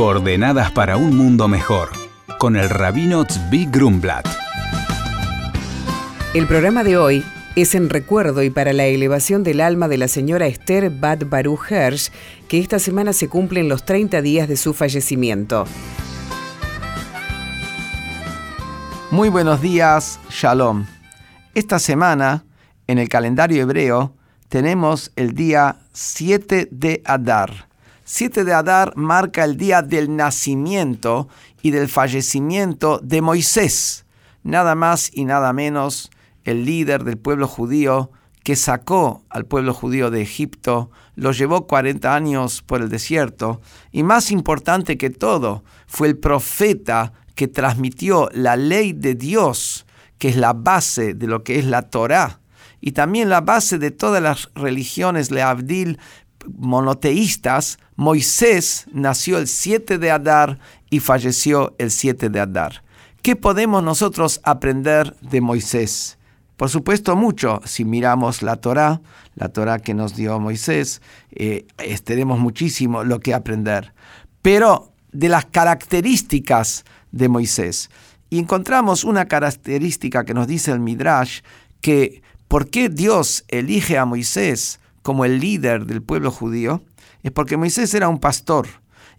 Coordenadas para un mundo mejor, con el rabino Tzvi Grumblat. El programa de hoy es en recuerdo y para la elevación del alma de la señora Esther Bad Baruch Hersh, que esta semana se cumplen los 30 días de su fallecimiento. Muy buenos días, Shalom. Esta semana, en el calendario hebreo, tenemos el día 7 de Adar. 7 de Adar marca el día del nacimiento y del fallecimiento de Moisés, nada más y nada menos el líder del pueblo judío que sacó al pueblo judío de Egipto, lo llevó 40 años por el desierto y más importante que todo, fue el profeta que transmitió la ley de Dios, que es la base de lo que es la Torá. Y también la base de todas las religiones leabdil monoteístas, Moisés nació el 7 de Adar y falleció el 7 de Adar. ¿Qué podemos nosotros aprender de Moisés? Por supuesto mucho, si miramos la Torá, la Torá que nos dio Moisés, eh, tenemos muchísimo lo que aprender. Pero de las características de Moisés, y encontramos una característica que nos dice el Midrash, que ¿por qué Dios elige a Moisés como el líder del pueblo judío? es porque Moisés era un pastor.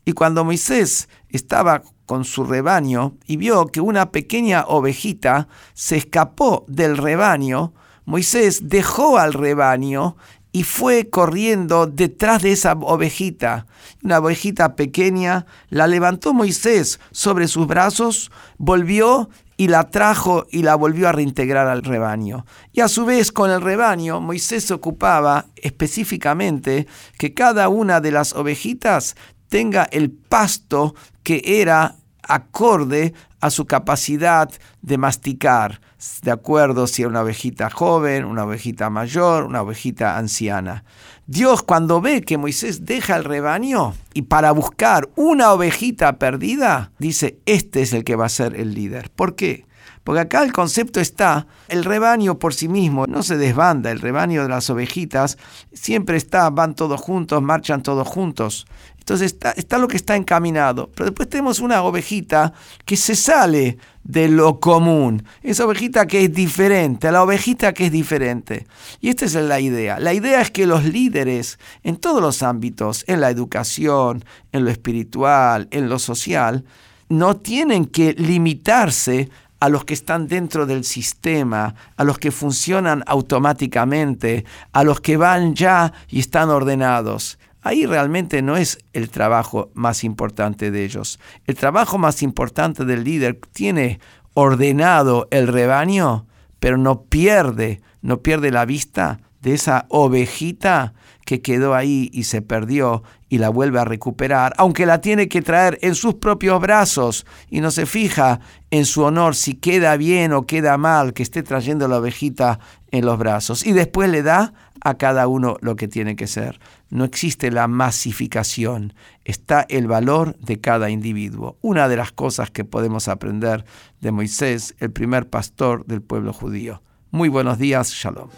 Y cuando Moisés estaba con su rebaño y vio que una pequeña ovejita se escapó del rebaño, Moisés dejó al rebaño y fue corriendo detrás de esa ovejita. Una ovejita pequeña, la levantó Moisés sobre sus brazos, volvió y la trajo y la volvió a reintegrar al rebaño. Y a su vez con el rebaño Moisés ocupaba específicamente que cada una de las ovejitas tenga el pasto que era acorde a su capacidad de masticar, de acuerdo si era una ovejita joven, una ovejita mayor, una ovejita anciana. Dios cuando ve que Moisés deja el rebaño y para buscar una ovejita perdida, dice, este es el que va a ser el líder. ¿Por qué? Porque acá el concepto está, el rebaño por sí mismo no se desbanda, el rebaño de las ovejitas siempre está, van todos juntos, marchan todos juntos. Entonces está, está, lo que está encaminado. Pero después tenemos una ovejita que se sale de lo común. Esa ovejita que es diferente, la ovejita que es diferente. Y esta es la idea. La idea es que los líderes en todos los ámbitos, en la educación, en lo espiritual, en lo social, no tienen que limitarse a los que están dentro del sistema, a los que funcionan automáticamente, a los que van ya y están ordenados. Ahí realmente no es el trabajo más importante de ellos. El trabajo más importante del líder tiene ordenado el rebaño, pero no pierde, no pierde la vista de esa ovejita que quedó ahí y se perdió y la vuelve a recuperar, aunque la tiene que traer en sus propios brazos y no se fija en su honor si queda bien o queda mal que esté trayendo la ovejita en los brazos. Y después le da a cada uno lo que tiene que ser. No existe la masificación, está el valor de cada individuo. Una de las cosas que podemos aprender de Moisés, el primer pastor del pueblo judío. Muy buenos días, shalom.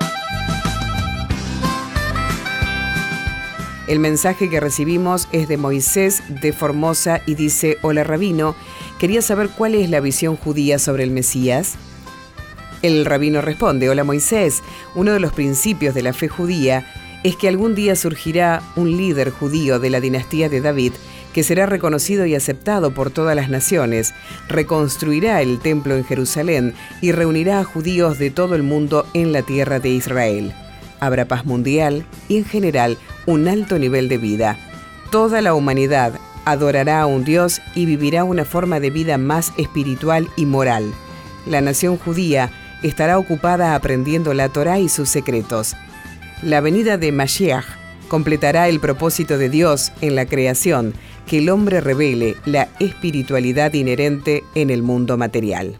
El mensaje que recibimos es de Moisés de Formosa y dice, hola rabino, quería saber cuál es la visión judía sobre el Mesías. El rabino responde, hola Moisés, uno de los principios de la fe judía es que algún día surgirá un líder judío de la dinastía de David que será reconocido y aceptado por todas las naciones, reconstruirá el templo en Jerusalén y reunirá a judíos de todo el mundo en la tierra de Israel. Habrá paz mundial y en general un alto nivel de vida. Toda la humanidad adorará a un Dios y vivirá una forma de vida más espiritual y moral. La nación judía estará ocupada aprendiendo la Torá y sus secretos. La venida de Mashiach completará el propósito de Dios en la creación, que el hombre revele la espiritualidad inherente en el mundo material.